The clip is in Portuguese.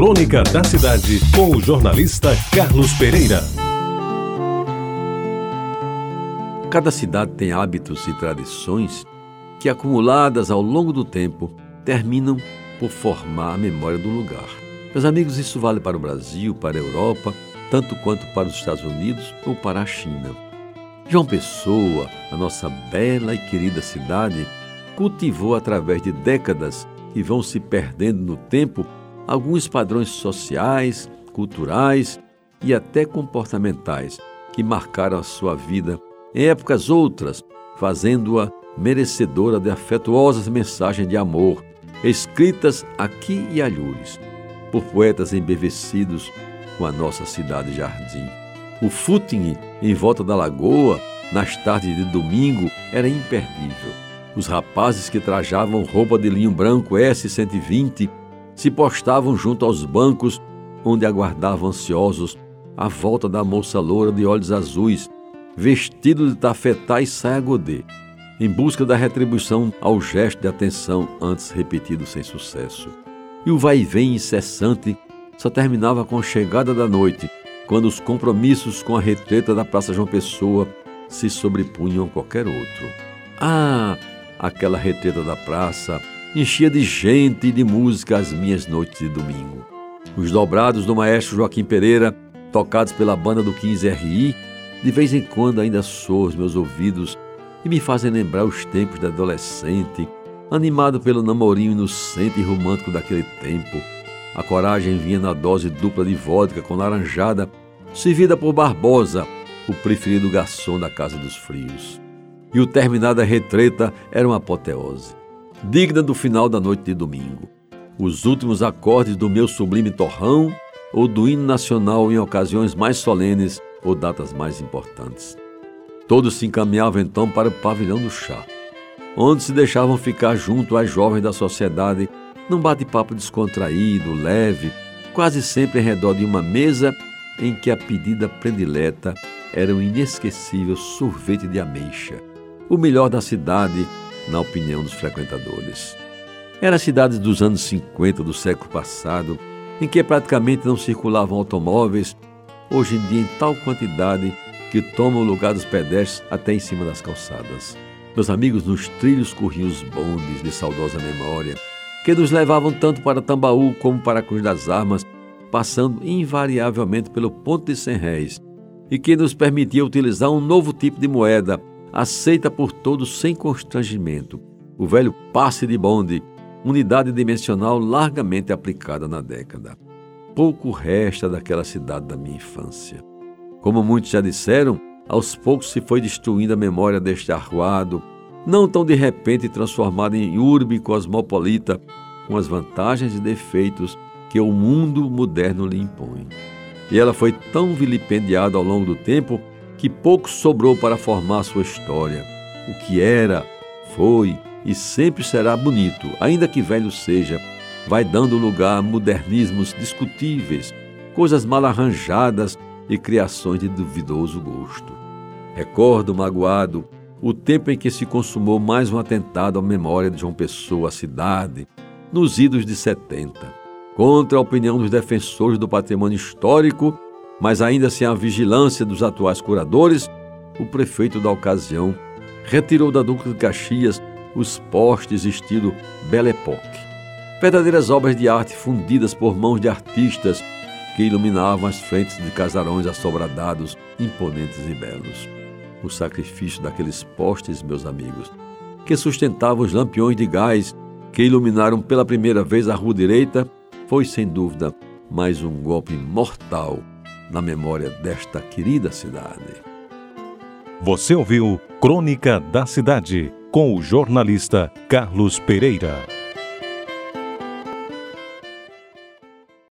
Crônica da Cidade, com o jornalista Carlos Pereira. Cada cidade tem hábitos e tradições que, acumuladas ao longo do tempo, terminam por formar a memória do lugar. Meus amigos, isso vale para o Brasil, para a Europa, tanto quanto para os Estados Unidos ou para a China. João Pessoa, a nossa bela e querida cidade, cultivou através de décadas que vão se perdendo no tempo alguns padrões sociais, culturais e até comportamentais que marcaram a sua vida em épocas outras, fazendo-a merecedora de afetuosas mensagens de amor, escritas aqui e alhures, por poetas embevecidos com a nossa cidade jardim. O footing em volta da lagoa, nas tardes de domingo, era imperdível. Os rapazes que trajavam roupa de linho branco S120 se postavam junto aos bancos onde aguardavam ansiosos a volta da moça loura de olhos azuis, vestido de tafetá e saia godê, em busca da retribuição ao gesto de atenção antes repetido sem sucesso. E o vai-vem incessante só terminava com a chegada da noite, quando os compromissos com a retreta da Praça João Pessoa se sobrepunham a qualquer outro. Ah, aquela retreta da praça enchia de gente e de música as minhas noites de domingo. Os dobrados do maestro Joaquim Pereira, tocados pela banda do 15RI, de vez em quando ainda soam os meus ouvidos e me fazem lembrar os tempos de adolescente, animado pelo namorinho inocente e romântico daquele tempo. A coragem vinha na dose dupla de vodka com laranjada, servida por Barbosa, o preferido garçom da Casa dos Frios. E o terminar da retreta era uma apoteose digna do final da noite de domingo. Os últimos acordes do meu sublime torrão ou do hino nacional em ocasiões mais solenes ou datas mais importantes. Todos se encaminhavam então para o pavilhão do chá, onde se deixavam ficar junto às jovens da sociedade num bate-papo descontraído, leve, quase sempre em redor de uma mesa em que a pedida predileta era um inesquecível sorvete de ameixa, o melhor da cidade na opinião dos frequentadores. Era a cidade dos anos 50 do século passado, em que praticamente não circulavam automóveis, hoje em dia em tal quantidade que tomam o lugar dos pedestres até em cima das calçadas. Meus amigos, nos trilhos corriam os bondes de saudosa memória, que nos levavam tanto para Tambaú como para a Cruz das Armas, passando invariavelmente pelo Ponto de Cem Réis, e que nos permitia utilizar um novo tipo de moeda, aceita por todos sem constrangimento, o velho passe de bonde, unidade dimensional largamente aplicada na década. Pouco resta daquela cidade da minha infância. Como muitos já disseram, aos poucos se foi destruindo a memória deste arruado, não tão de repente transformado em urbe cosmopolita, com as vantagens e defeitos que o mundo moderno lhe impõe. E ela foi tão vilipendiada ao longo do tempo que pouco sobrou para formar sua história. O que era, foi e sempre será bonito, ainda que velho seja, vai dando lugar a modernismos discutíveis, coisas mal arranjadas e criações de duvidoso gosto. Recordo, magoado, o tempo em que se consumou mais um atentado à memória de João Pessoa, a cidade, nos idos de 70, contra a opinião dos defensores do patrimônio histórico mas ainda sem a vigilância dos atuais curadores, o prefeito da ocasião retirou da Duca de Caxias os postes estilo Belle Époque, verdadeiras obras de arte fundidas por mãos de artistas que iluminavam as frentes de casarões assobradados, imponentes e belos. O sacrifício daqueles postes, meus amigos, que sustentavam os lampiões de gás que iluminaram pela primeira vez a rua direita, foi sem dúvida mais um golpe mortal na memória desta querida cidade. Você ouviu Crônica da Cidade com o jornalista Carlos Pereira.